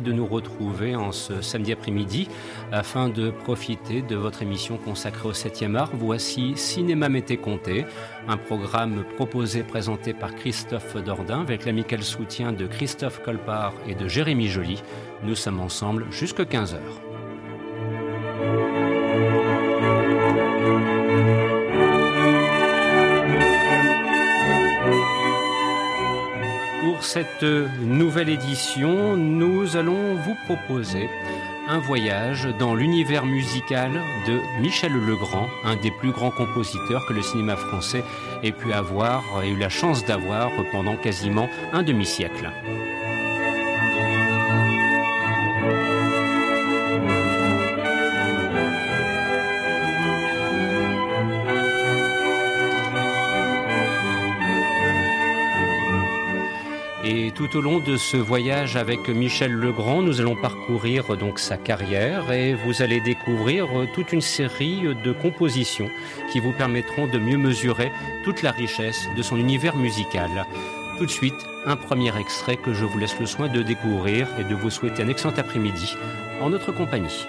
de nous retrouver en ce samedi après-midi afin de profiter de votre émission consacrée au 7e art. Voici Cinéma Mété Comté, un programme proposé présenté par Christophe Dordain avec l'amical soutien de Christophe Colpart et de Jérémy Joly. Nous sommes ensemble jusqu'à 15 cette nouvelle édition, nous allons vous proposer un voyage dans l'univers musical de Michel Legrand, un des plus grands compositeurs que le cinéma français ait pu avoir et eu la chance d'avoir pendant quasiment un demi-siècle. Et tout au long de ce voyage avec Michel Legrand, nous allons parcourir donc sa carrière et vous allez découvrir toute une série de compositions qui vous permettront de mieux mesurer toute la richesse de son univers musical. Tout de suite, un premier extrait que je vous laisse le soin de découvrir et de vous souhaiter un excellent après-midi en notre compagnie.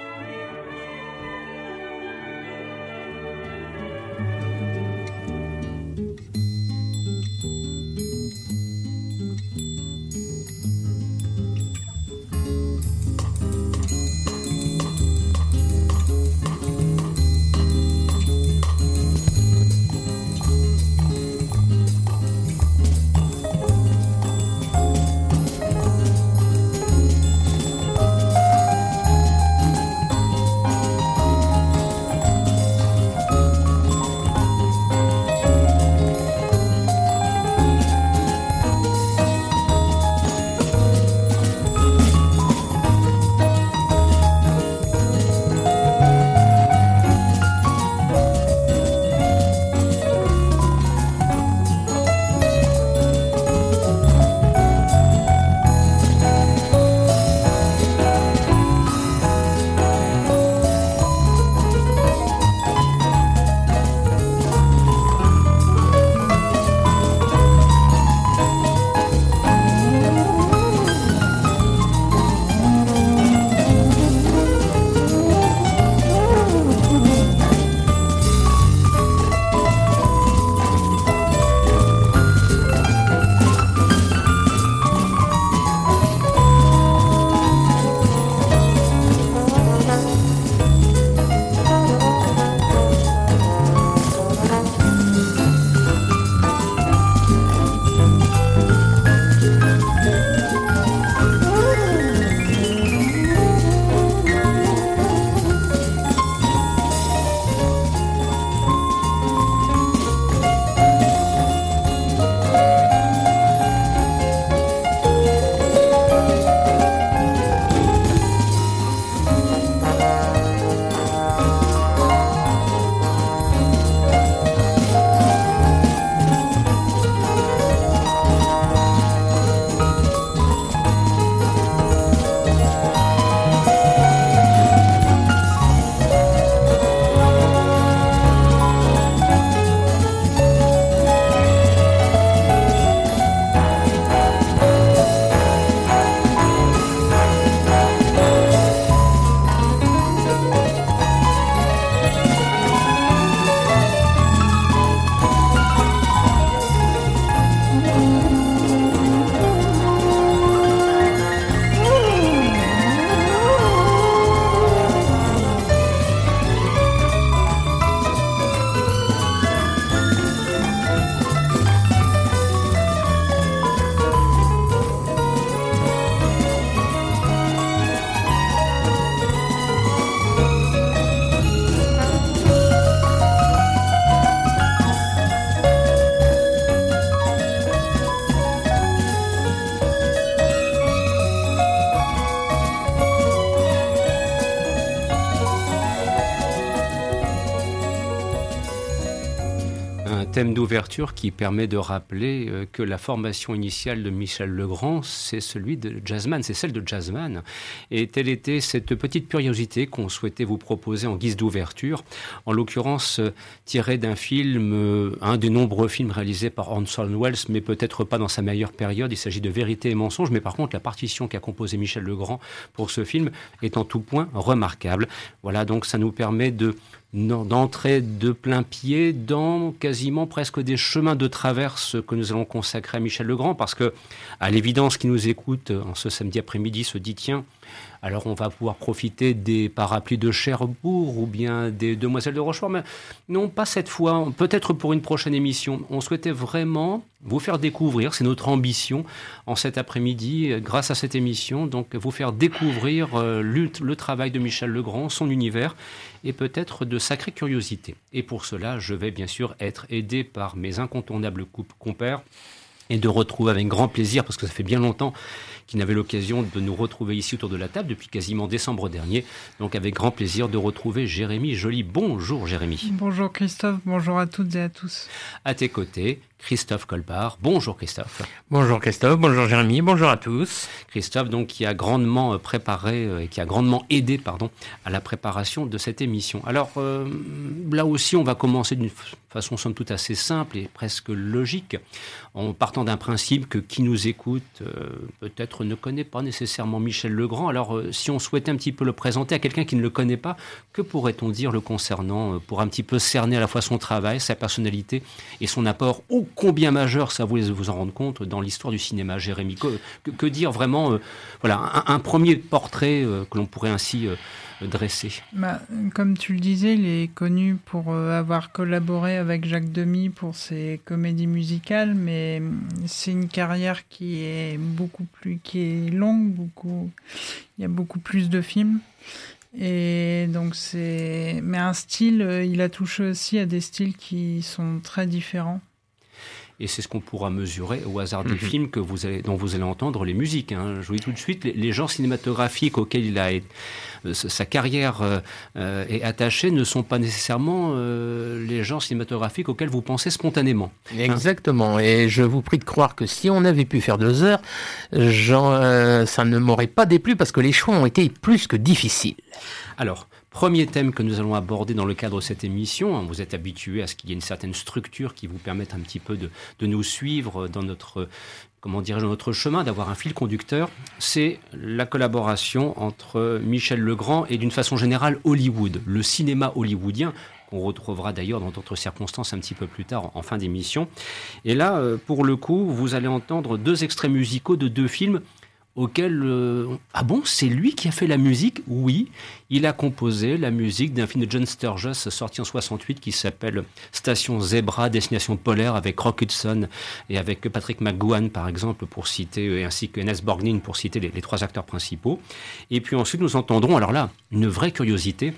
D'ouverture qui permet de rappeler euh, que la formation initiale de Michel Legrand, c'est celui de jazzman, c'est celle de jazzman. Et telle était cette petite curiosité qu'on souhaitait vous proposer en guise d'ouverture, en l'occurrence euh, tirée d'un film, euh, un des nombreux films réalisés par Orson Welles, mais peut-être pas dans sa meilleure période. Il s'agit de Vérité et mensonge, mais par contre la partition qu'a composée Michel Legrand pour ce film est en tout point remarquable. Voilà, donc ça nous permet de d'entrer de plein pied dans quasiment presque des chemins de traverse que nous allons consacrer à Michel Legrand, parce que, à l'évidence, qui nous écoute en ce samedi après-midi se dit tiens, alors on va pouvoir profiter des parapluies de Cherbourg ou bien des demoiselles de Rochefort, mais non pas cette fois, peut-être pour une prochaine émission. On souhaitait vraiment vous faire découvrir, c'est notre ambition en cet après-midi, grâce à cette émission, donc vous faire découvrir euh, le, travail de Michel Legrand, son univers et peut-être de sacrées curiosités. Et pour cela, je vais bien sûr être aidé par mes incontournables compères et de retrouver avec grand plaisir, parce que ça fait bien longtemps qui n'avait l'occasion de nous retrouver ici autour de la table depuis quasiment décembre dernier. Donc avec grand plaisir de retrouver Jérémy Joly. Bonjour Jérémy. Bonjour Christophe, bonjour à toutes et à tous. À tes côtés, Christophe Colpart. Bonjour Christophe. Bonjour Christophe, bonjour Jérémy, bonjour à tous. Christophe, donc, qui a grandement euh, préparé euh, et qui a grandement aidé, pardon, à la préparation de cette émission. Alors, euh, là aussi, on va commencer d'une façon somme toute assez simple et presque logique, en partant d'un principe que qui nous écoute peut-être ne connaît pas nécessairement Michel Legrand. Alors, si on souhaitait un petit peu le présenter à quelqu'un qui ne le connaît pas, que pourrait-on dire le concernant pour un petit peu cerner à la fois son travail, sa personnalité et son apport au combien majeur, ça vous vous en rendre compte, dans l'histoire du cinéma, Jérémy? Que, dire vraiment, euh, voilà, un, premier portrait euh, que l'on pourrait ainsi euh, dresser bah, Comme tu le disais, il est connu pour avoir collaboré avec Jacques Demy pour ses comédies musicales, mais c'est une carrière qui est beaucoup plus, qui est longue, beaucoup, il y a beaucoup plus de films. Et donc c'est, mais un style, il a touché aussi à des styles qui sont très différents et c'est ce qu'on pourra mesurer au hasard des mhm. films que vous allez, dont vous allez entendre les musiques. Hein. Je vous dis tout de suite, les, genres cinématographiques auxquels il a, euh, sa carrière euh, euh, est attachée ne sont pas nécessairement les genres cinématographiques auxquels vous pensez spontanément. Hein. Exactement, et je vous prie de croire que si on avait pu faire deux heures, ça ne m'aurait pas déplu parce que les choix ont été plus que difficiles. Alors, Premier thème que nous allons aborder dans le cadre de cette émission. Hein, vous êtes habitué à ce qu'il y ait une certaine structure qui vous permette un petit peu de, nous suivre dans notre comment notre chemin, d'avoir un fil conducteur, c'est la collaboration entre Michel Legrand et d'une façon générale Hollywood, le cinéma hollywoodien, qu'on retrouvera d'ailleurs dans d'autres circonstances un petit peu plus tard en fin d'émission. Et là, euh, pour le coup, vous allez entendre deux extraits musicaux de deux films auquel... Euh, ah bon, c'est lui qui a fait la musique? Oui, il a composé la musique d'un film de John Sturges sorti en 68 qui s'appelle Station Zebra, Destination polaire avec Rock Hudson et avec Patrick McGowan par exemple pour citer, et ainsi que Nes Borgnine pour citer les trois acteurs principaux. Et puis ensuite nous entendrons, alors là, une vraie curiosité,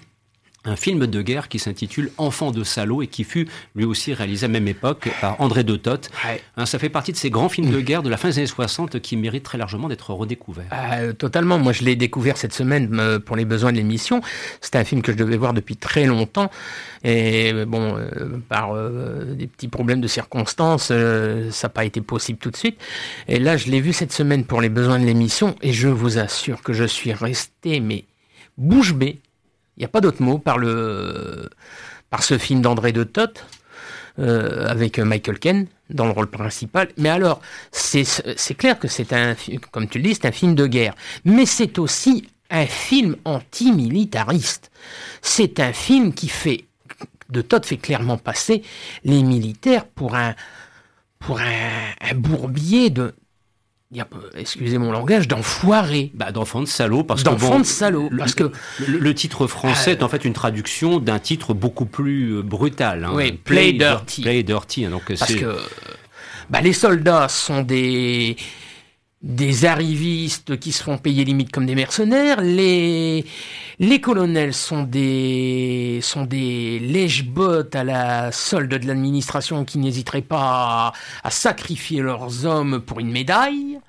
un film de guerre qui s'intitule Enfant de salaud et qui fut lui aussi réalisé à la même époque par André de Toth. Hein, ça fait partie de ces grands films de guerre de la fin des années 60 qui méritent très largement d'être redécouverts. Euh, totalement. Moi, je l'ai découvert cette semaine euh, pour les besoins de l'émission. C'était un film que je devais voir depuis très longtemps. Et euh, bon, par des petits problèmes de circonstances, ça n'a pas été possible tout de suite. Et là, je l'ai vu cette semaine pour les besoins de l'émission et je vous assure que je suis resté, mais bouche bée il n'y a pas d'autre mot par, le, par ce film d'André de Toth. Euh, avec Michael Ken dans le rôle principal. Mais alors, c'est clair que c'est un, comme tu le dis, c'est un film de guerre. Mais c'est aussi un film antimilitariste. C'est un film qui fait, de Todd fait clairement passer les militaires pour un, pour un bourbier de, excusez mon langage, d'enfoiré. Bah, d'enfant de salaud, parce que. D'enfant de salaud, parce que. Le, titre français est en fait une traduction d'un titre beaucoup plus euh, brutal. Hein. Oui, Play, Dirty. Play Dirty. Hein, donc parce que. Bah, les soldats sont des des arrivistes qui se font payer limite comme des mercenaires. Les, les colonels sont des, sont des lèche-bottes à la solde de l'administration qui n'hésiteraient pas à, sacrifier leurs hommes pour une médaille.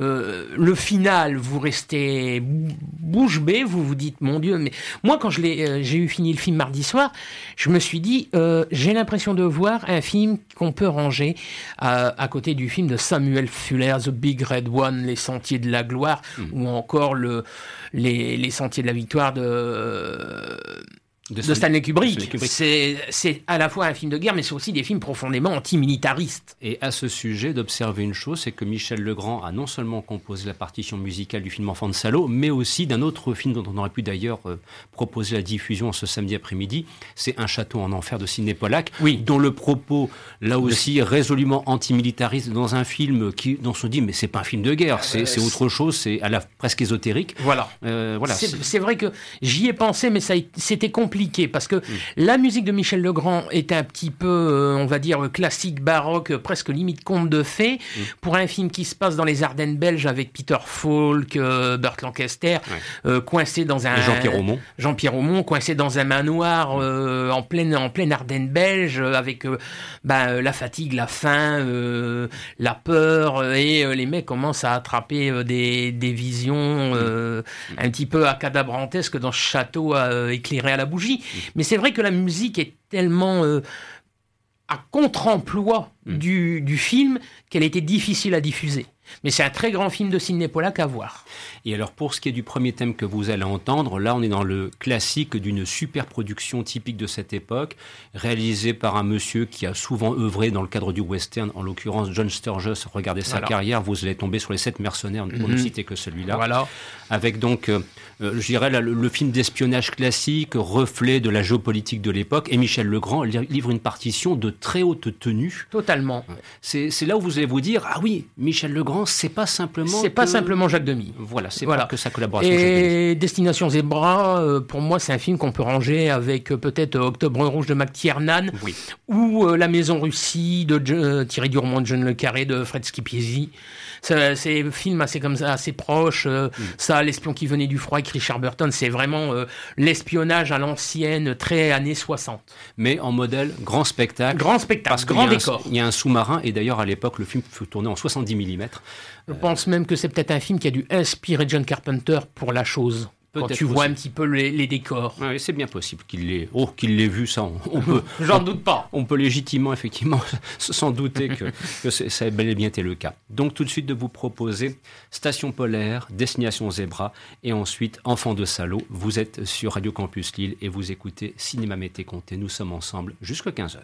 Euh, le final, vous restez bouche bée, vous vous dites, mon Dieu, mais moi, quand je l'ai, euh, j'ai eu fini le film mardi soir, je me suis dit, euh, j'ai l'impression de voir un film qu'on peut ranger à, côté du film de Samuel Fuller, The Big Red One, Les Sentiers de la Gloire, hmm. ou encore le, les, les Sentiers de la Victoire de de, Stanley Kubrick. C'est à la fois un film de guerre, mais c'est aussi des films profondément antimilitaristes. Et à ce sujet, d'observer une chose, c'est que Michel Legrand a non seulement composé la partition musicale du film Enfant de Salaud, mais aussi d'un autre film dont on aurait pu d'ailleurs euh, proposer la diffusion ce samedi après-midi. C'est Un château en enfer de Sidney Pollack, oui. dont le propos, là aussi, résolument antimilitariste dans un film qui, dont on se dit, mais c'est pas un film de guerre, c'est bah, autre chose, c'est à la presque ésotérique. Voilà. Euh, voilà. C'est vrai que j'y ai pensé, mais c'était compliqué parce que mm. la musique de Michel Legrand est un petit peu, euh, on va dire, classique, baroque, presque limite conte de fées. Mm. Pour un film qui se passe dans les Ardennes belges avec Peter Falk, euh, Burt Lancaster, euh, coincé dans un. Jean-Pierre Aumont. Jean-Pierre Aumont, coincé dans un manoir en pleine, en pleine Ardennes belge avec ben, la fatigue, la faim, la peur et les mecs commencent à attraper des, des visions mm. un petit peu acadabrantesques dans ce château éclairé à la bougie. Mais c'est vrai que la musique est tellement euh, à contre-emploi mm. du, du, film qu'elle était difficile à diffuser. Mais c'est un très grand film de Sidney Pollack à voir. Et alors pour ce qui est du premier thème que vous allez entendre, là on est dans le classique d'une super production typique de cette époque, réalisée par un monsieur qui a souvent œuvré dans le cadre du western, en l'occurrence John Sturges. Regardez sa carrière, vous allez tomber sur les sept mercenaires, pour ne mhm. citer que celui-là. Voilà. Avec donc, euh, euh, je dirais, le, film d'espionnage classique, reflet de la géopolitique de l'époque, et Michel Legrand livre une partition de très haute tenue. Totalement. C'est là où vous allez vous dire, ah oui, Michel Legrand, c'est pas simplement. C'est pas simplement Jacques Demy. Voilà c'est voilà. que sa collaboration. Et Destination Zebra, euh, pour moi, c'est un film qu'on peut ranger avec euh, peut-être euh, Octobre Rouge de McTiernan ou La Maison Russie de Thierry Durmont, de John Le Carré, de Fred Schipiesi. C'est un film assez comme ça, assez proche. Mm. Ça, l'espion qui venait du froid avec Richard Burton, c'est vraiment l'espionnage à l'ancienne, très années 60. Mais en modèle grand spectacle. Grand spectacle, grand décor. Il y a un sous-marin et d'ailleurs à l'époque le film fut tourné en 70 mm. Je pense même que c'est peut-être un film qui a dû inspirer John Carpenter pour la chose. Quand tu vois un petit peu les, décors. C'est bien possible qu'il l'ait oh, qu'il l'ait vu, ça, on, peut. J'en doute pas. On peut légitimement, effectivement, s'en douter que, que ça a bel et bien été le cas. Donc, tout de suite, de vous proposer Station Polaire, Destination Zebra, et ensuite Enfant de Salaud. Vous êtes sur Radio Campus Lille et vous écoutez Cinéma Mété Comté. Nous sommes ensemble jusqu'à 15h.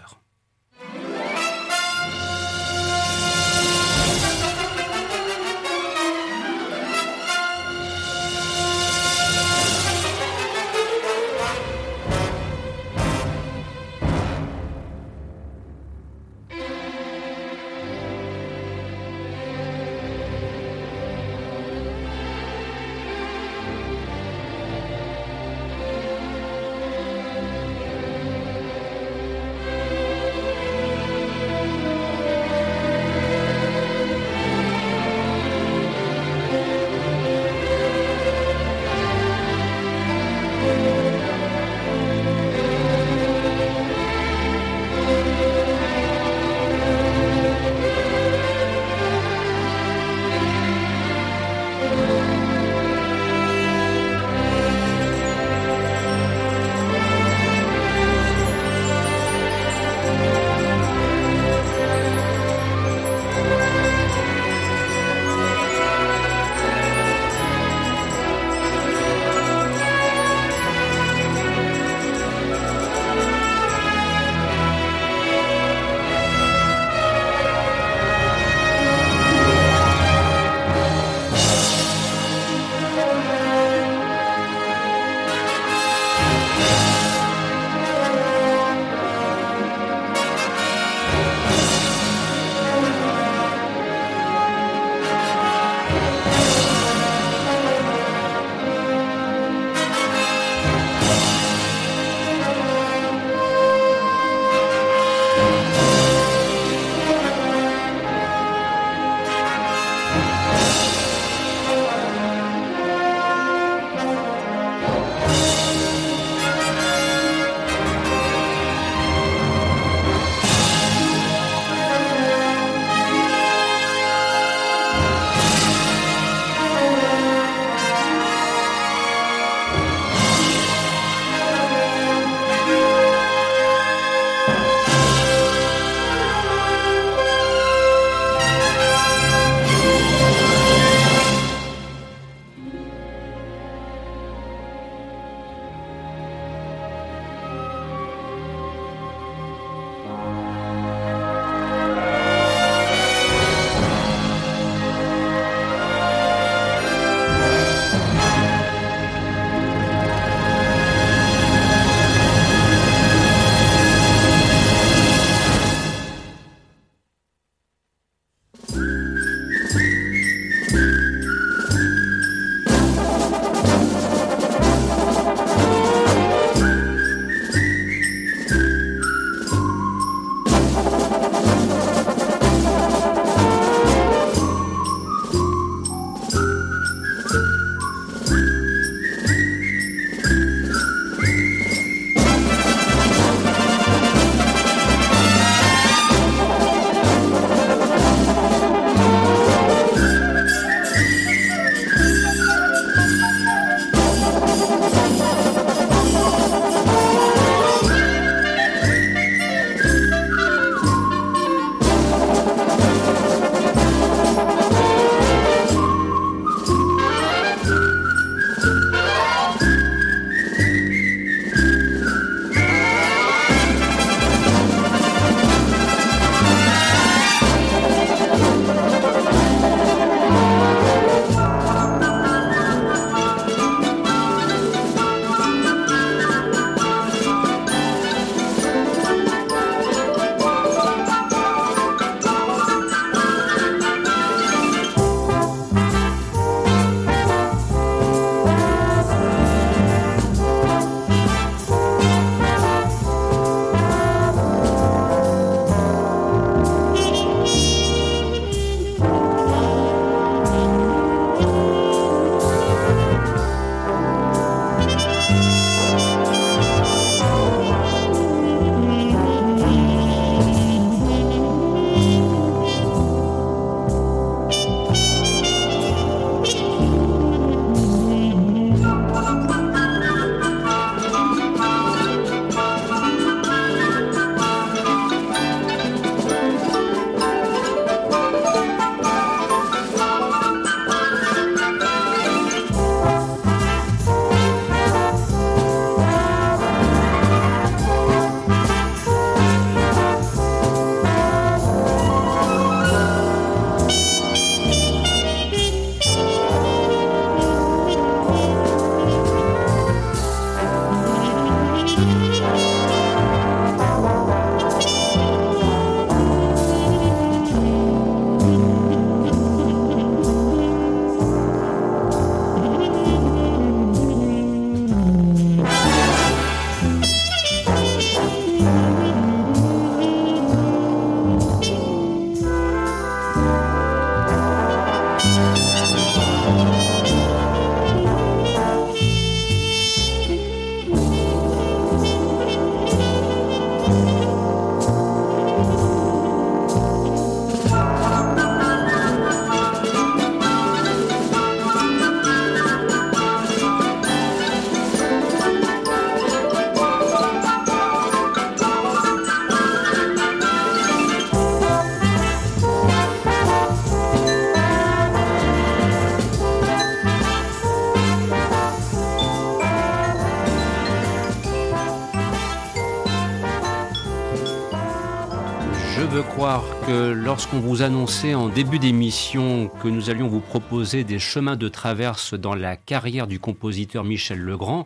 Lorsqu'on vous annonçait en début d'émission que nous allions vous proposer des chemins de traverse dans la carrière du compositeur Michel Legrand,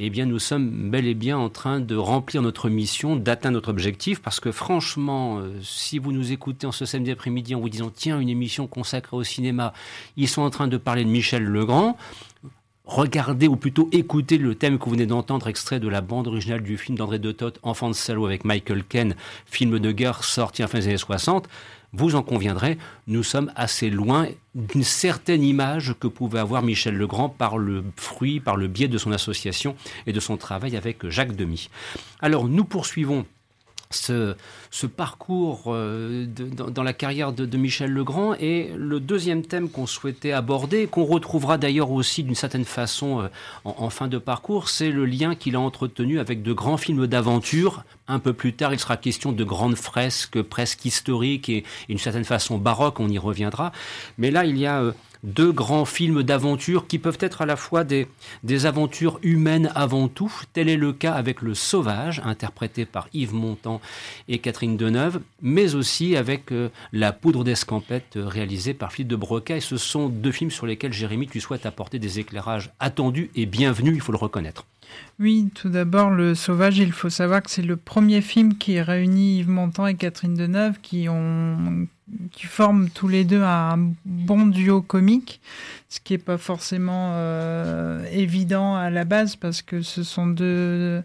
eh bien nous sommes bel et bien en train de remplir notre mission, d'atteindre notre objectif, parce que franchement, euh, si vous nous écoutez en ce samedi après-midi en vous disant tiens, une émission consacrée au cinéma, ils sont en train de parler de Michel Legrand, regardez ou plutôt écoutez le thème que vous venez d'entendre, extrait de la bande originale du film d'André de Toth, Enfant de salaud avec Michael Ken, film de guerre sorti en fin des années 60, vous en conviendrez, nous sommes assez loin d'une certaine image que pouvait avoir Michel Legrand par le fruit, par le biais de son association et de son travail avec Jacques Demy. Alors nous poursuivons ce, ce parcours euh, dans, la carrière de, Michel Legrand. Et le deuxième thème qu'on souhaitait aborder, qu'on retrouvera d'ailleurs aussi d'une certaine façon euh, en, fin de parcours, c'est le lien qu'il a entretenu avec de grands films d'aventure. Un peu plus tard, il sera question de grandes fresques presque historiques et, et d'une certaine façon baroques, on y reviendra. Mais là, il y a... Euh, deux grands films d'aventure qui peuvent être à la fois des, des aventures humaines avant tout. Tel est le cas avec Le Sauvage, interprété par Yves Montand et Catherine Deneuve, mais aussi avec euh, La Poudre d'Escampette, euh, réalisée par Philippe de Broca. Et ce sont deux films sur lesquels Jérémy, tu souhaites apporter des éclairages attendus et bienvenus, il faut le reconnaître. Oui, tout d'abord, Le Sauvage, il faut savoir que c'est le premier film qui réunit Yves Montand et Catherine Deneuve qui ont qui forment tous les deux un bon duo comique, ce qui n'est pas forcément euh, évident à la base parce que ce sont deux.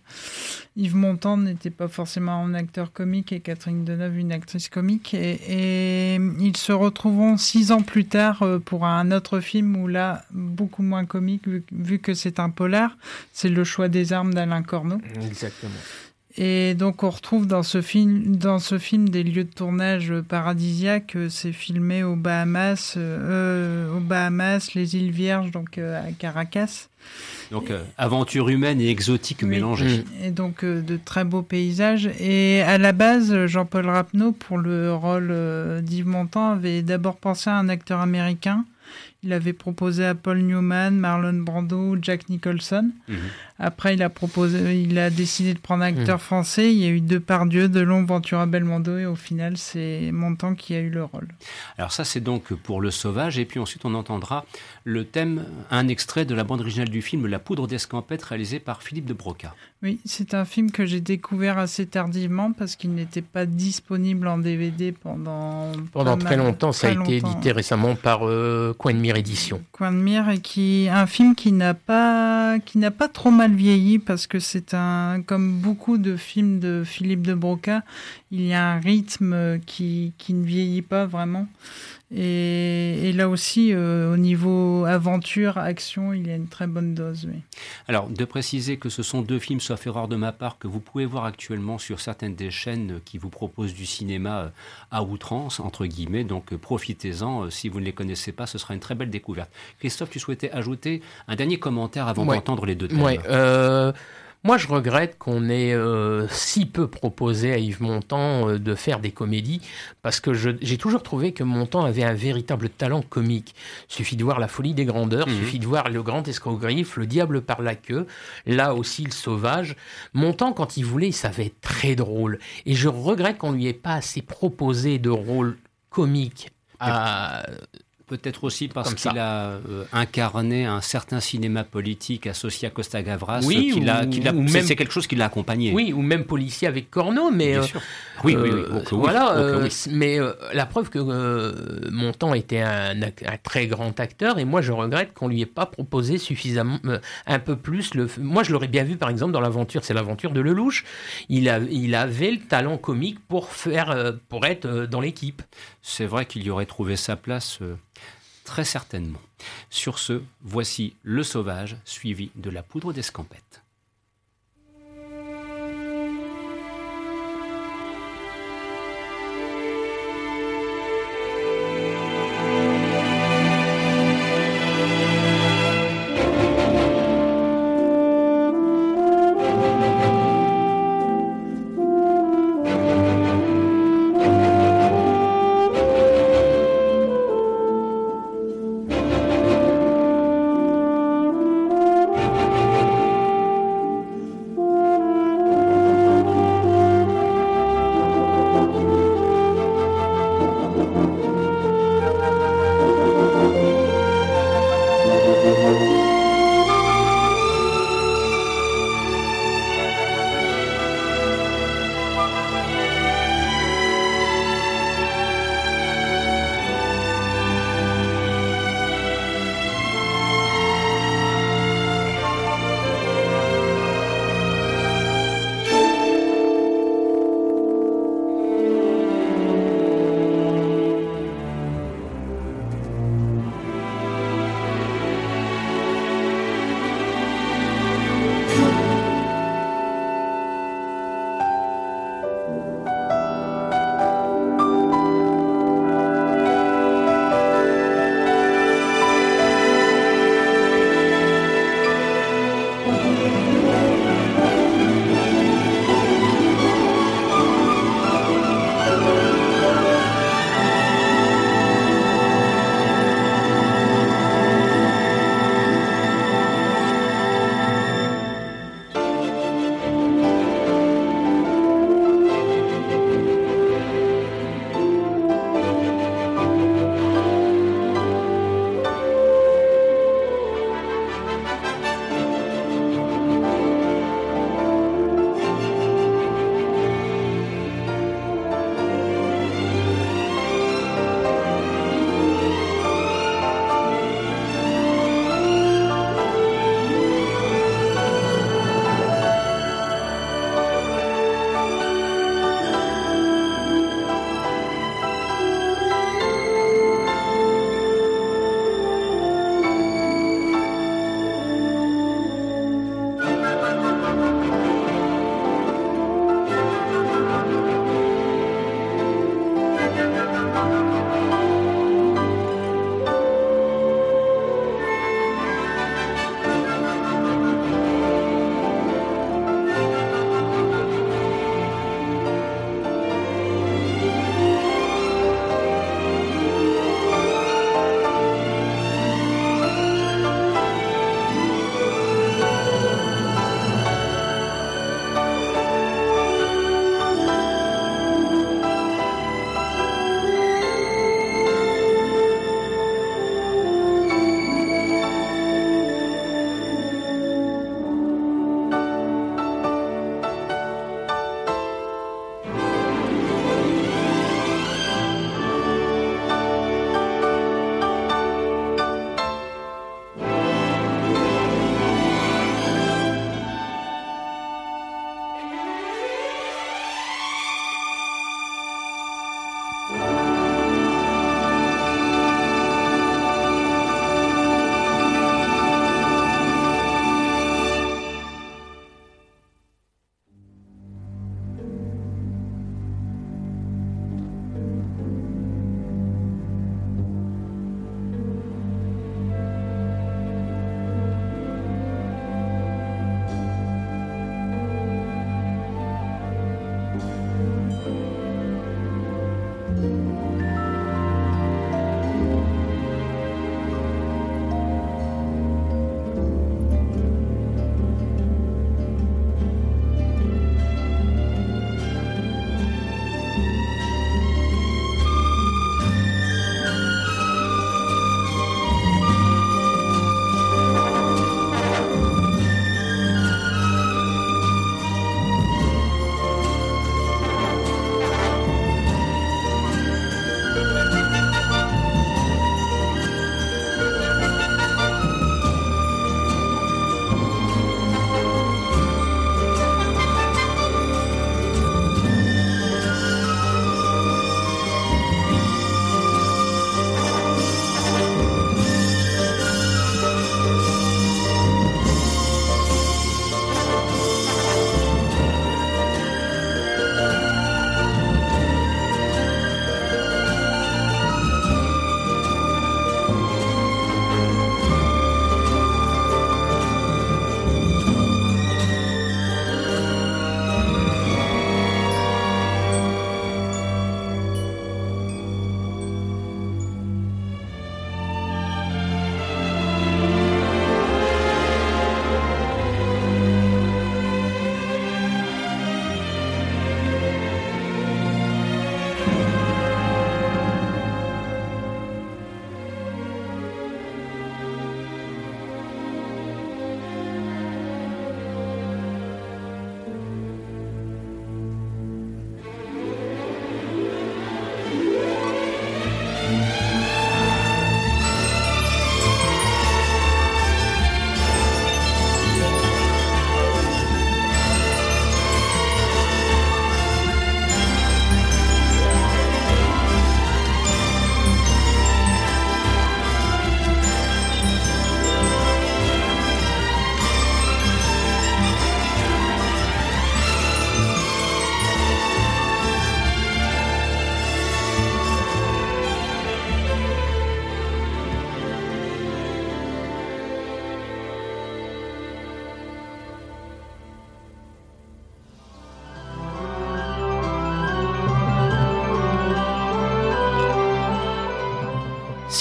Yves Montand n'était pas forcément un acteur comique et Catherine Deneuve une actrice comique. Et, ils se retrouveront six ans plus tard euh, pour un autre film où là, beaucoup moins comique, vu que c'est un polar. C'est Le choix des armes d'Alain Corneau. Exactement. Et donc on retrouve dans ce film, dans ce film des lieux de tournage paradisiaques. C'est filmé aux Bahamas, euh, aux Bahamas, les îles Vierges, donc euh, à Caracas. Donc euh, aventure humaine et exotique oui. mélangée. Et donc euh, de très beaux paysages. Et à la base, Jean-Paul Rapneau, pour le rôle euh, d'Yves Montand, avait d'abord pensé à un acteur américain. Il avait proposé à Paul Newman, Marlon Brando, Jack Nicholson. Mmh. Après, il a proposé, il a décidé de prendre un acteur mmh. français. Il y a eu Depardieu, Delon, Ventura, Belmondo, et au final, c'est Montand qui a eu le rôle. Alors ça, c'est donc pour Le Sauvage, et puis ensuite, on entendra le thème, un extrait de la bande originale du film La Poudre d'Escampette, réalisé par Philippe de Broca. Oui, c'est un film que j'ai découvert assez tardivement parce qu'il n'était pas disponible en DVD pendant pendant très mal, longtemps. Ça a été édité récemment par euh, Coin de Mire Édition. Coin de Mire et qui un film qui n'a pas qui n'a pas trop mal vieilli parce que c'est un comme beaucoup de films de Philippe de Broca, il y a un rythme qui qui ne vieillit pas vraiment. Et, et, là aussi, euh, au niveau aventure, action, il y a une très bonne dose. Oui. Alors, de préciser que ce sont deux films, sauf erreur de ma part, que vous pouvez voir actuellement sur certaines des chaînes qui vous proposent du cinéma à outrance, entre guillemets. Donc, profitez-en. Si vous ne les connaissez pas, ce sera une très belle découverte. Christophe, tu souhaitais ajouter un dernier commentaire avant ouais. d'entendre les deux thèmes? Ouais, euh... Moi, je regrette qu'on ait euh, si peu proposé à Yves Montand euh, de faire des comédies, parce que j'ai toujours trouvé que Montand avait un véritable talent comique. Il suffit de voir La folie des grandeurs, il mmh. suffit de voir Le grand escogriffe, Le diable par la queue, là aussi Le sauvage. Montand, quand il voulait, il savait être très drôle. Et je regrette qu'on lui ait pas assez proposé de rôle comique à Peut-être aussi parce qu'il a euh, incarné un certain cinéma politique associé à Costa Gavras. Oui, a, qui a, même... c'est quelque chose qui l'a accompagné. Oui, ou même policier avec Corneau, mais Bien euh, sûr. Oui, oui, oui. Euh, voilà. mais la preuve que Montand était un, un, très grand acteur, et moi je regrette qu'on lui ait pas proposé suffisamment, un peu plus. Le, moi je l'aurais bien vu par exemple dans l'aventure, c'est l'aventure de Lelouch. Il, a, il avait le talent comique pour faire, pour être dans l'équipe. C'est vrai qu'il y aurait trouvé sa place. Très certainement. Sur ce, voici Le Sauvage, suivi de la poudre d'escampette.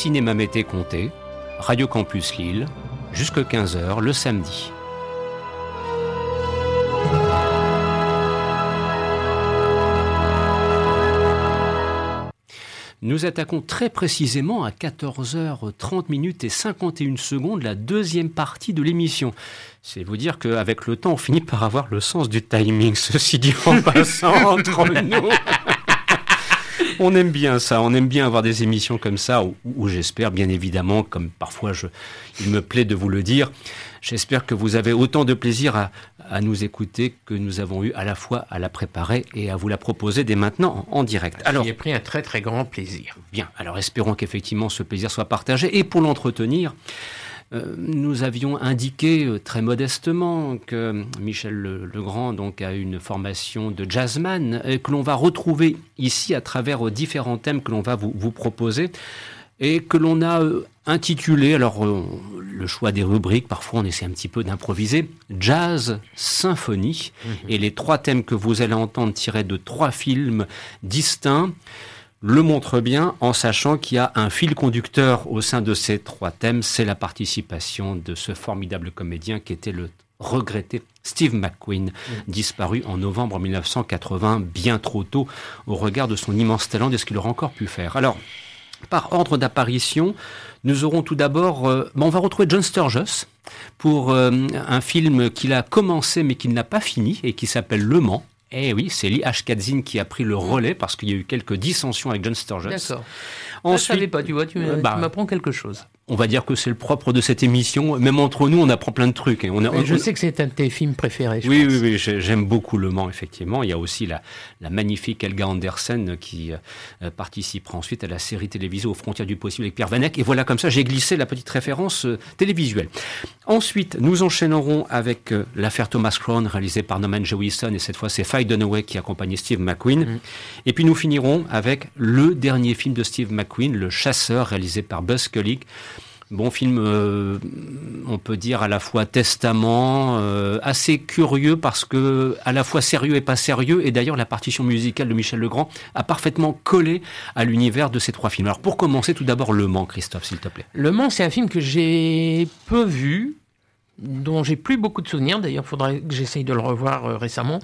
Cinéma Mété Comté, Radio Campus Lille, jusqu'à 15h le samedi. Nous attaquons très précisément à 14h30 minutes et 51 secondes la deuxième partie de l'émission. C'est vous dire qu'avec le temps, on finit par avoir le sens du timing, ceci dit en passant entre nous. On aime bien ça, on aime bien avoir des émissions comme ça, où, j'espère bien évidemment, comme parfois je, il me plaît de vous le dire, j'espère que vous avez autant de plaisir à, à nous écouter que nous avons eu à la fois à la préparer et à vous la proposer dès maintenant en, direct. Alors, j'ai pris un très très grand plaisir. Bien, alors espérons qu'effectivement ce plaisir soit partagé. Et pour l'entretenir, nous avions indiqué euh, très modestement que Michel Legrand donc, a une formation de jazzman et que l'on va retrouver ici à travers différents thèmes que l'on va vous, vous proposer et que l'on a euh, intitulé, alors euh, le choix des rubriques, parfois on essaie un petit peu d'improviser, Jazz Symphonie, mhm. et les trois thèmes que vous allez entendre tirés de trois films distincts le montrent bien en sachant qu'il y a un fil conducteur au sein de ces trois thèmes, c'est la participation de ce formidable comédien qui était le regretté Steve McQueen, mhm. disparu en novembre 1980, bien trop tôt, au regard de son immense talent et ce qu'il aurait encore pu faire. Alors, par ordre d'apparition, nous aurons tout d'abord, euh, on va retrouver John Sturges pour euh, un film qu'il a commencé mais qu'il n'a pas fini et qui s'appelle Le Mans. Eh oui, c'est Lee Ashkadzin qui a pris le relais parce qu'il y a eu quelques dissensions avec John Sturges. Ensuite, je savais pas, tu vois, tu bah, m'apprends quelque chose on va dire que c'est le propre de cette émission. Même entre nous, on apprend plein de trucs. On a, je sais que c'est un de tes films préférés. oui, oui, oui, j'aime beaucoup Le Mans, effectivement. Il y a aussi la, magnifique Elga Andersen qui euh, participera ensuite à la série télévisée Aux frontières du possible avec Pierre Vanek. Et voilà, comme ça, j'ai glissé la petite référence euh, télévisuelle. Ensuite, nous enchaînerons avec euh, l'affaire Thomas Crown, réalisée par Norman Jewison. Et cette fois, c'est Faye Dunaway qui accompagne Steve McQueen. Mm. Et puis, nous finirons avec le dernier film de Steve McQueen, Le Chasseur, réalisé par Buzz Kulik. Bon film, euh, on peut dire à la fois testament, euh, assez curieux parce que à la fois sérieux et pas sérieux. Et d'ailleurs, la partition musicale de Michel Legrand a parfaitement collé à l'univers de ces trois films. Alors pour commencer, tout d'abord Le Mans, Christophe, s'il te plaît. Le Mans, c'est un film que j'ai peu vu dont j'ai plus beaucoup de souvenirs. D'ailleurs, il faudrait que j'essaye de le revoir euh, récemment.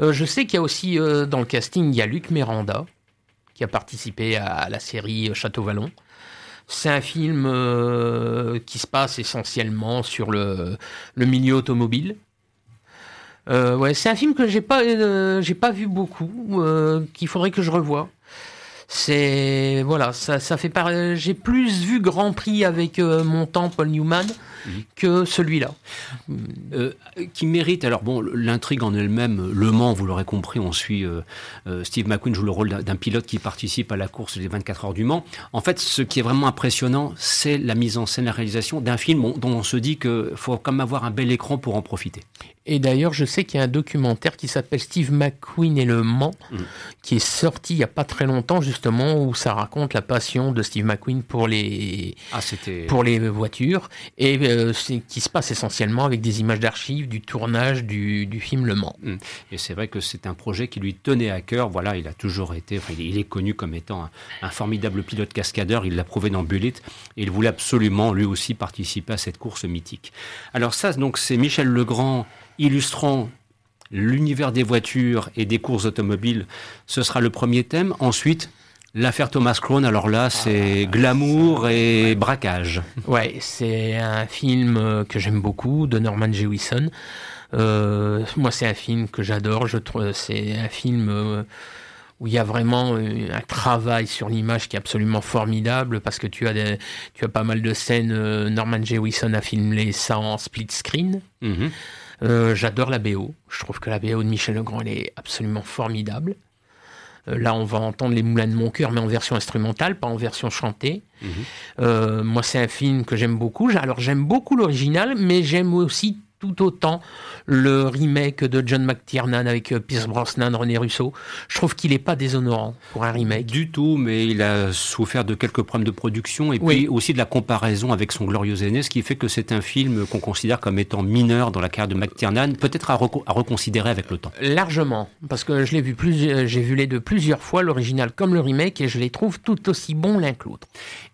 je sais qu'il y a aussi dans le casting, il y a Luc Miranda qui a participé à la série Château Vallon. C'est un film euh, qui se passe essentiellement sur le, milieu automobile. Euh, ouais, c'est un film que j'ai pas, euh, pas vu beaucoup, qu'il faudrait que je revoie. C'est voilà, ça, ça fait J'ai plus vu Grand Prix avec mon temps Paul Newman que celui-là. Euh, qui mérite, alors bon, l'intrigue en elle-même, Le Mans, vous l'aurez compris, on suit euh, euh, Steve McQueen joue le rôle d'un pilote qui participe à la course des 24 heures du Mans. En fait, ce qui est vraiment impressionnant, c'est la mise en scène, la réalisation d'un film dont on se dit qu'il faut quand même avoir un bel écran pour en profiter. Et d'ailleurs, je sais qu'il y a un documentaire qui s'appelle Steve McQueen et le Mans, mm. qui est sorti il n'y a pas très longtemps, justement, où ça raconte la passion de Steve McQueen pour les, ah, pour les voitures, et euh, qui se passe essentiellement avec des images d'archives du tournage du, du, film Le Mans. Mm. Et c'est vrai que c'est un projet qui lui tenait à cœur. Voilà, il a toujours été, enfin, il est connu comme étant un, formidable pilote cascadeur, il l'a prouvé dans Bullet, et il voulait absolument, lui aussi, participer à cette course mythique. Alors ça, donc, c'est Michel Legrand illustrant l'univers des voitures et des courses automobiles, ce sera le premier thème. Ensuite, l'affaire Thomas Crown, alors là, c'est ah, glamour et braquage. Ouais, c'est un film que j'aime beaucoup, de Norman Jewison. Euh, moi, c'est un film que j'adore. Je trouve c'est un film euh, où il y a vraiment un travail sur l'image qui est absolument formidable parce que tu as des, tu as pas mal de scènes. Euh, Norman Jewison a filmé ça en split screen. Mhm. Euh, j'adore la BO. Je trouve que la BO de Michel Legrand, elle est absolument formidable. Euh, là, on va entendre Les Moulins de mon cœur, mais en version instrumentale, pas en version chantée. Mhm. Euh, moi, c'est un film que j'aime beaucoup. Alors, j'aime beaucoup l'original, mais j'aime aussi tout autant le remake de John McTiernan avec euh, Pierce Brosnan, René Russo. Je trouve qu'il n'est pas déshonorant pour un remake. Du tout, mais il a souffert de quelques problèmes de production et puis aussi de la comparaison avec son glorieux aîné, ce qui fait que c'est un film qu'on considère comme étant mineur dans la carrière de McTiernan, peut-être à, reconsidérer avec le temps. Largement, parce que je l'ai vu plus, j'ai vu les deux plusieurs fois, l'original comme le remake, et je les trouve tout aussi bons l'un que l'autre.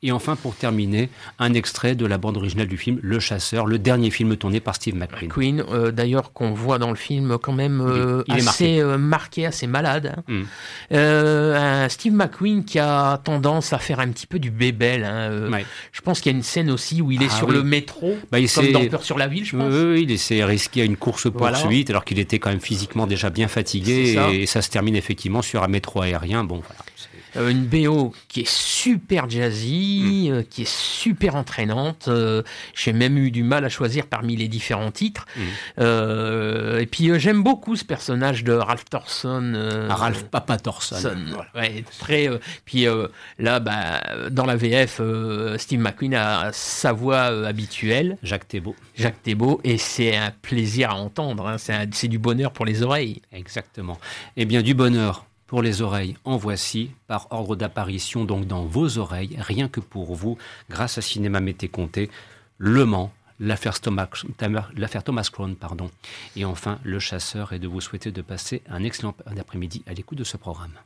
Et enfin, pour terminer, un extrait de la bande originale du film Le Chasseur, le dernier film tourné par Steve McQueen. Queen, euh, d'ailleurs, qu'on voit dans le film quand même euh, assez euh, marqué. assez malade. Hein. Mm. Steve McQueen qui a tendance à faire un petit peu du bébel. Hein, je pense qu'il y a une scène aussi où il est ah sur le métro, bah, il comme dans Peur sur la ville, je pense. Oui, il s'est risqué à une course poursuite alors qu'il était quand même physiquement déjà bien fatigué et, ça se termine effectivement sur un métro aérien. Bon, voilà. Euh, une BO qui est super jazzy, mm. euh, qui est super entraînante. Euh, j'ai même eu du mal à choisir parmi les différents titres. Mm. et puis j'aime beaucoup ce personnage de Ralph Thorson. Ah, Ralph Papa Thorson. Ouais, très. puis là, bah, dans la VF, Steve McQueen a sa voix habituelle. Jacques Thébault. Jacques Thébault, et c'est un plaisir à entendre. Hein. C'est du bonheur pour les oreilles. Exactement. Eh bien, du bonheur pour les oreilles, en voici, par ordre d'apparition, donc dans vos oreilles, rien que pour vous, grâce à Cinéma Mété Comté, Le Mans, l'affaire Thomas, Crown. Et enfin, Le Chasseur, et de vous souhaiter de passer un excellent après-midi à l'écoute de ce programme.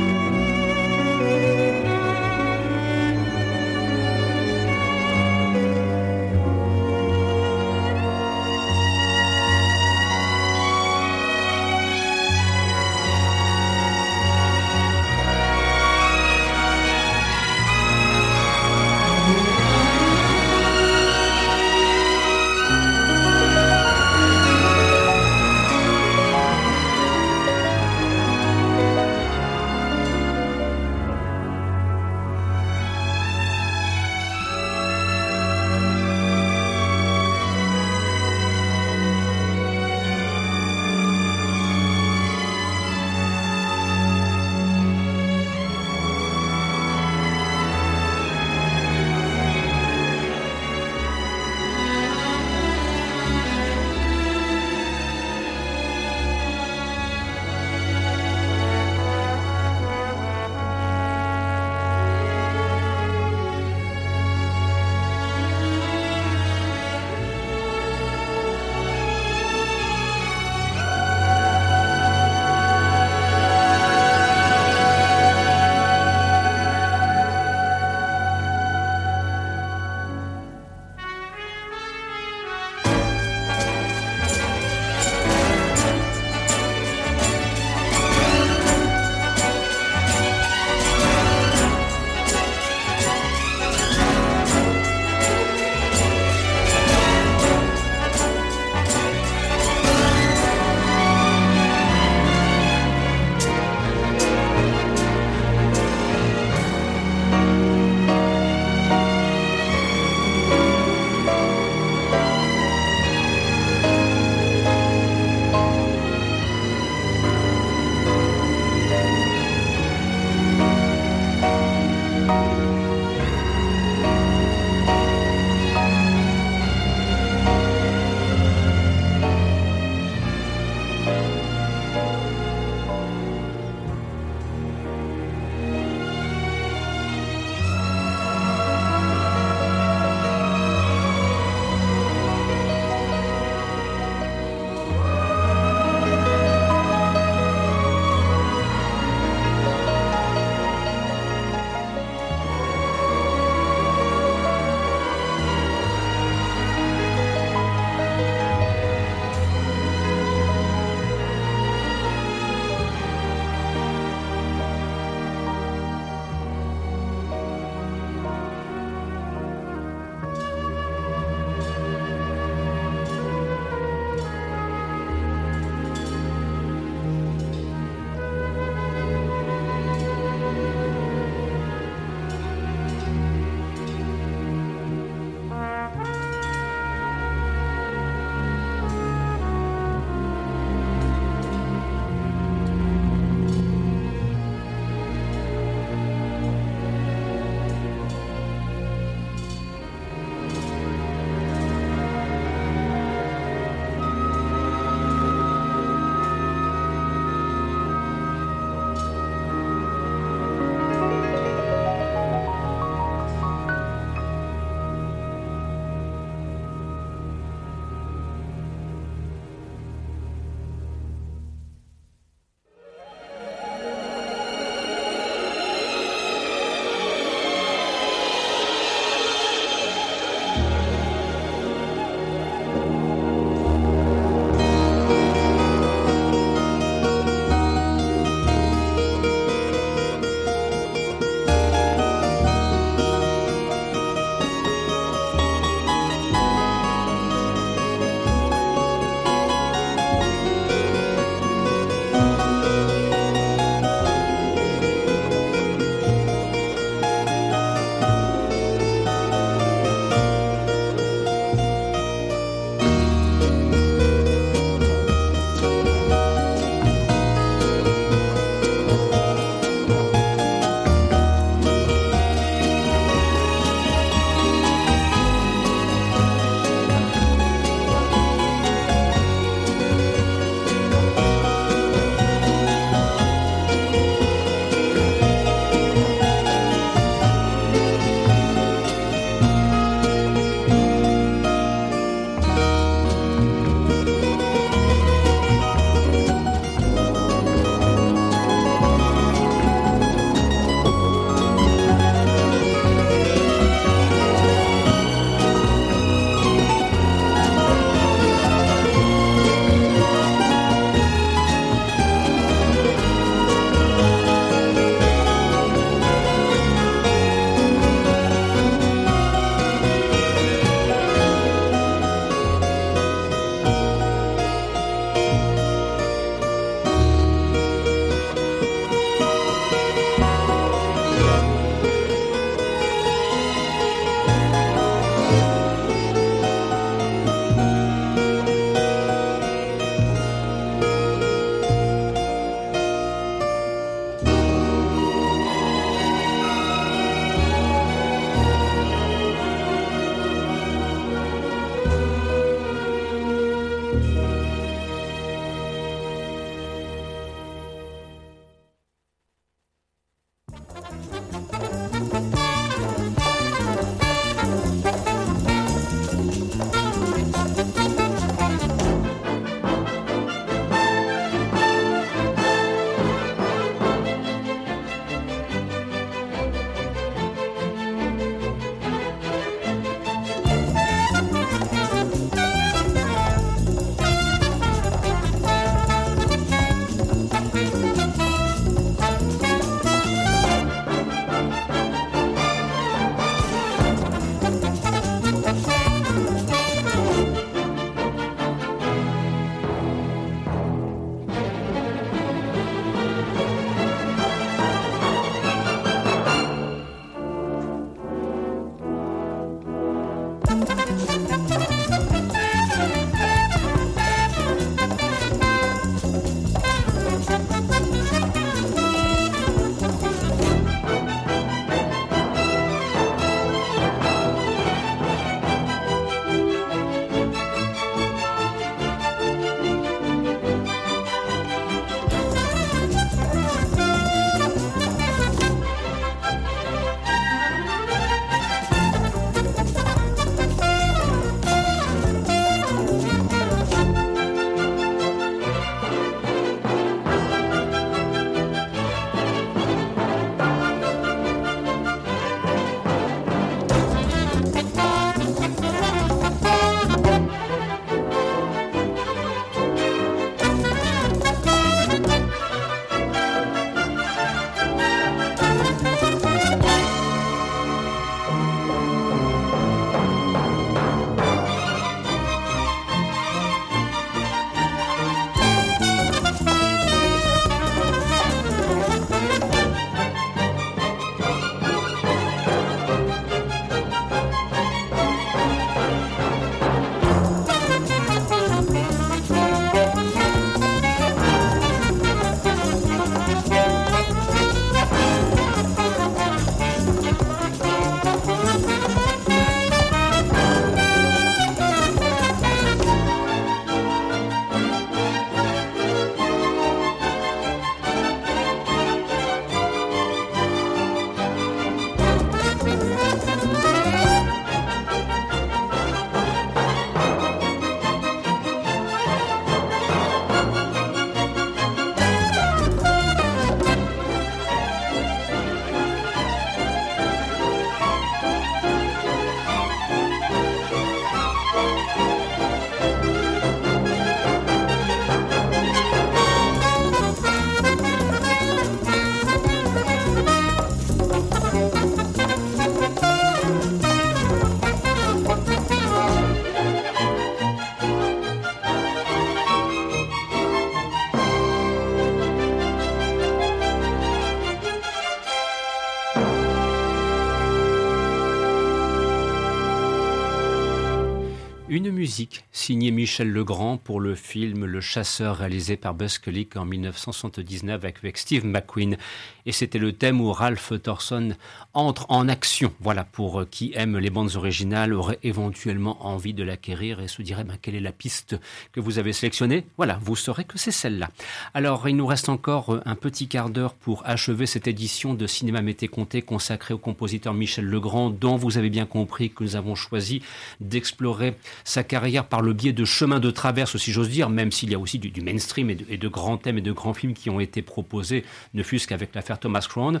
Une musique signée Michel Legrand pour le film Le Chasseur réalisé par Buzz en 1979 avec Steve McQueen. Et c'était le thème où Ralph Thorson entre en action. Voilà, pour euh, qui aime les bandes originales, aurait éventuellement envie de l'acquérir et se dirait ben, quelle est la piste que vous avez sélectionnée? Voilà, vous saurez que c'est celle-là. Alors, il nous reste encore euh, un petit quart d'heure pour achever cette édition de Cinéma Mété Comté consacrée au compositeur Michel Legrand, dont vous avez bien compris que nous avons choisi d'explorer sa carrière par le biais de chemins de traverse, si j'ose dire, même s'il y a aussi du, mainstream et de, grands thèmes et de grands films qui ont été proposés, ne fût-ce qu'avec l'affaire Thomas Crown,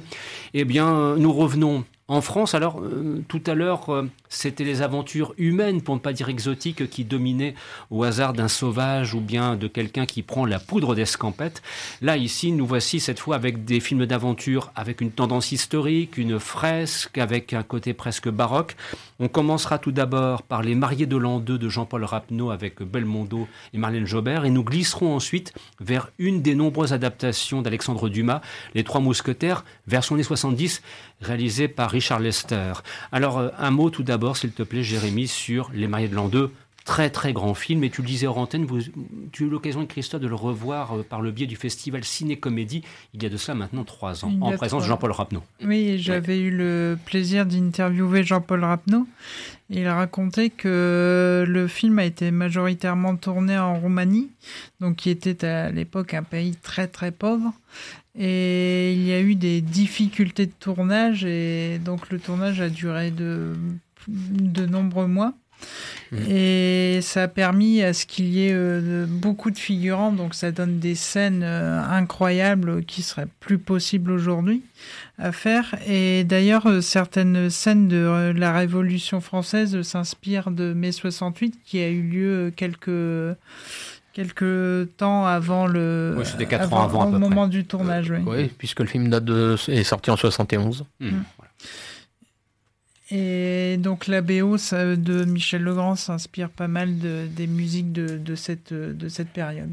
eh bien, nous revenons en France, alors, euh, tout à l'heure, euh, c'était les aventures humaines, pour ne pas dire exotiques, qui dominaient au hasard d'un sauvage ou bien de quelqu'un qui prend la poudre d'escampette. Là, ici, nous voici cette fois avec des films d'aventure avec une tendance historique, une fresque, avec un côté presque baroque. On commencera tout d'abord par Les Mariés de l'an 2 de Jean-Paul Rapneau avec Belmondo et Marlène Jobert, et nous glisserons ensuite vers une des nombreuses adaptations d'Alexandre Dumas, Les Trois Mousquetaires, version des 70, réalisée par Richard Lester. Alors, euh, un mot tout d'abord, s'il te plaît, Jérémy, sur Les Mariés de l'an 2 très très grand film. Et tu le disais hors antenne, vous, tu as eu l'occasion, Christophe, de le revoir euh, par le biais du festival Ciné-Comédie il y a de cela maintenant trois ans, en présence de Jean-Paul Rapneau. Oui, j'avais eu le plaisir d'interviewer Jean-Paul Rapneau. Il racontait que le film a été majoritairement tourné en Roumanie, donc qui était à l'époque un pays très très pauvre. Et il y a eu des difficultés de tournage et donc le tournage a duré de, de nombreux mois. Mmh. Et ça a permis à ce qu'il y ait euh, beaucoup de figurants, donc ça donne des scènes euh, incroyables qui seraient plus possibles aujourd'hui à faire. Et d'ailleurs, euh, certaines scènes de la Révolution française s'inspirent de mai 68, qui a eu lieu quelques quelques temps avant le. Oui, c'était 4 ans avant. Au moment du tournage, oui. Oui, puisque le film date de, est sorti en 71. Mmh. Mmh. Et donc la BO de Michel Legrand s'inspire pas mal de, des musiques de, de, cette, de cette période.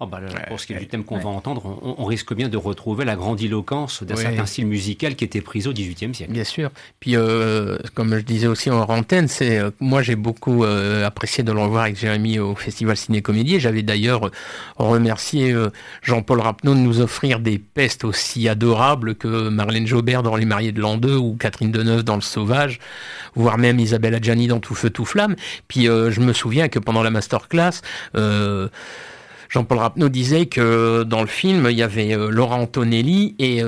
Oh bah pour ce qui est du thème qu'on va entendre, on, risque bien de retrouver la grandiloquence d'un certain style musical qui était pris au XVIIIe siècle. Bien sûr. Puis euh, comme je disais aussi en antenne, c'est euh, moi j'ai beaucoup euh, apprécié de le revoir avec Jérémy au Festival Ciné-Comédie. J'avais d'ailleurs remercié Jean-Paul Rapneau de nous offrir des pestes aussi adorables que Marlène Jobert dans Les Mariés de l'an 2 ou Catherine Deneuve dans Le Sauvage voire même Isabelle Adjani dans Tout Feu, Tout Flamme. Puis euh, je me souviens que pendant la masterclass, euh, Jean-Paul Rapneau disait que dans le film, il y avait euh, Laura Antonelli et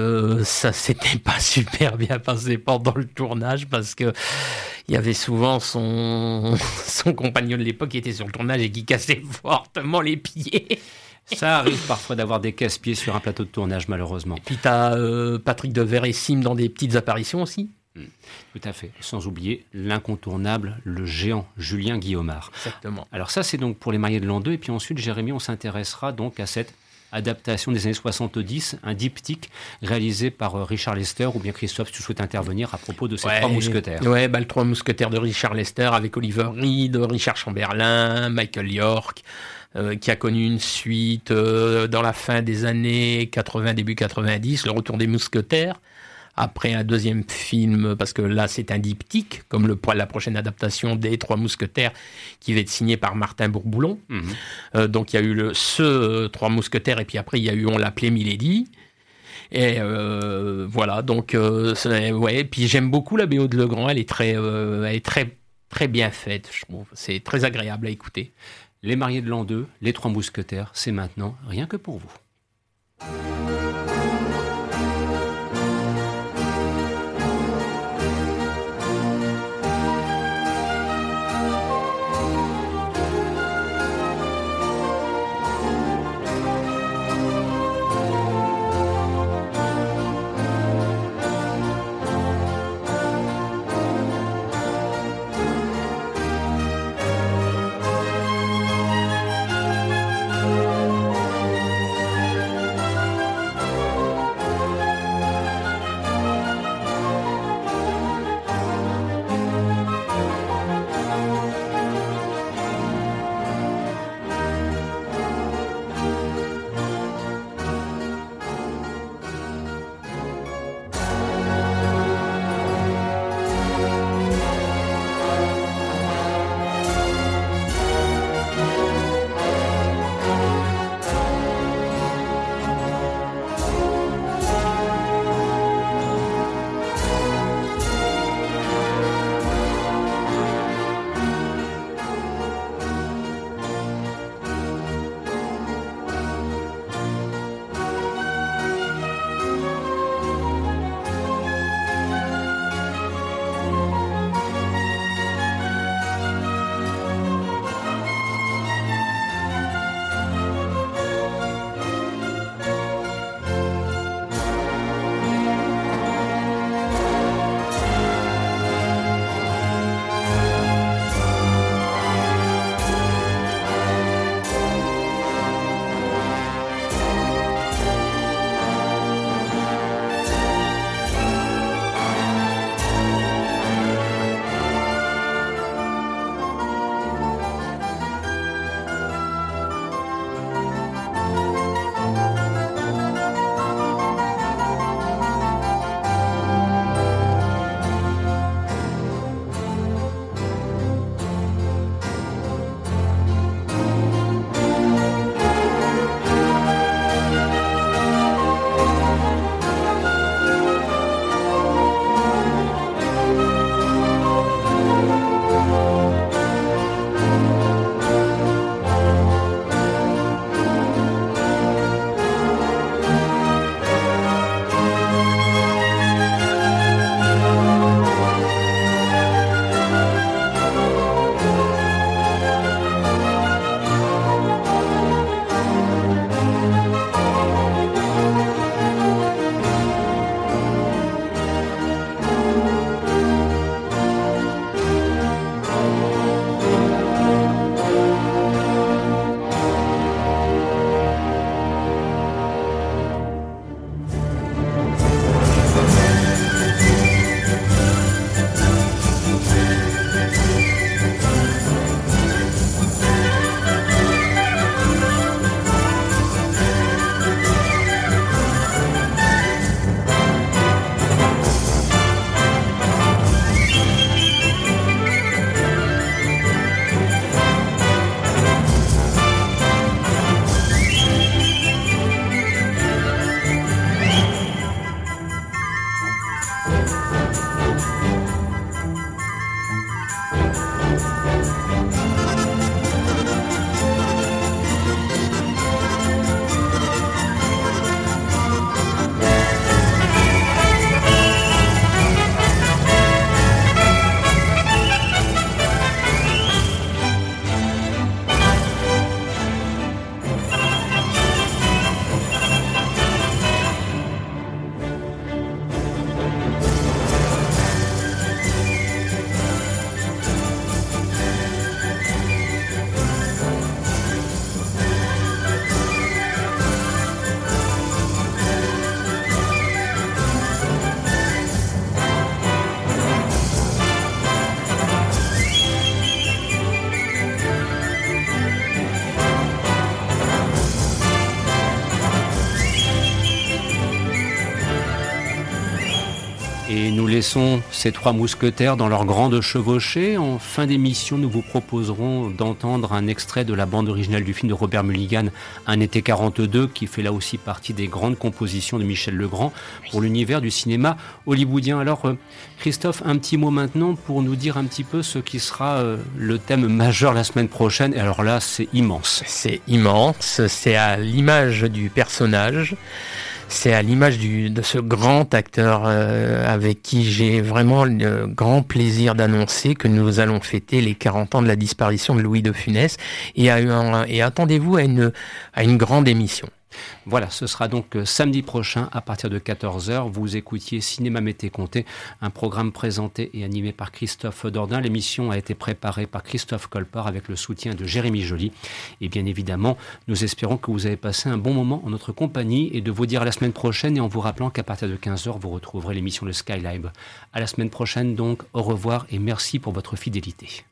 ça s'était pas super bien passé pendant le tournage parce que il y avait souvent son, son compagnon de l'époque qui était sur le tournage et qui cassait fortement les pieds. Ça arrive parfois d'avoir des casse-pieds sur un plateau de tournage, malheureusement. Et puis tu as Patrick de Sim dans des petites apparitions aussi. Mm. Tout à fait. Sans oublier l'incontournable, le géant Julien Guillaumard. Exactement. Alors ça, c'est donc pour les mariés de l'an 2. Et puis ensuite, Jérémy, on s'intéressera donc à cette adaptation des années 70, un diptyque réalisé par euh, Richard Lester, ou bien Christophe, si tu souhaites intervenir à propos de ces trois mousquetaires. Ouais, bah, le trois mousquetaires de Richard Lester avec Oliver Reed, Richard Chamberlain, Michael York, euh, qui a connu une suite euh, dans la fin des années 80, début 90, le retour des mousquetaires après un deuxième film, parce que là c'est un diptyque, comme le, la prochaine adaptation des Trois Mousquetaires qui va être signé par Martin Bourboulon. Mhm. Euh, donc il y a eu le, ce euh, Trois Mousquetaires, et puis après il y a eu On l'appelait Milady. Et euh, voilà, donc ouais. Puis j'aime beaucoup la BO de Legrand. Elle est très, elle est très, très bien faite. Je trouve. C'est très agréable à écouter. Les mariés de l'an 2, les trois mousquetaires, c'est maintenant rien que pour vous. Laissons ces trois mousquetaires dans leur grande chevauchée. En fin d'émission, nous vous proposerons d'entendre un extrait de la bande originale du film de Robert Mulligan, Un été 42, qui fait là aussi partie des grandes compositions de Michel Legrand pour l'univers du cinéma hollywoodien. Alors, euh, Christophe, un petit mot maintenant pour nous dire un petit peu ce qui sera euh, le thème majeur la semaine prochaine. Et alors là, c'est immense. C'est immense, c'est à l'image du personnage c'est à l'image de ce grand acteur euh, avec qui j'ai vraiment le grand plaisir d'annoncer que nous allons fêter les 40 ans de la disparition de Louis de Funès et, et attendez-vous à une, à une grande émission. Voilà, ce sera donc euh, samedi prochain à partir de 14h. Vous écoutiez Cinéma Mété Comté, un programme présenté et animé par Christophe Dordain. L'émission a été préparée par Christophe Colpart avec le soutien de Jérémy Joly. Et bien évidemment, nous espérons que vous avez passé un bon moment en notre compagnie et de vous dire à la semaine prochaine et en vous rappelant qu'à partir de 15h, vous retrouverez l'émission de Skylive. À la semaine prochaine donc, au revoir et merci pour votre fidélité.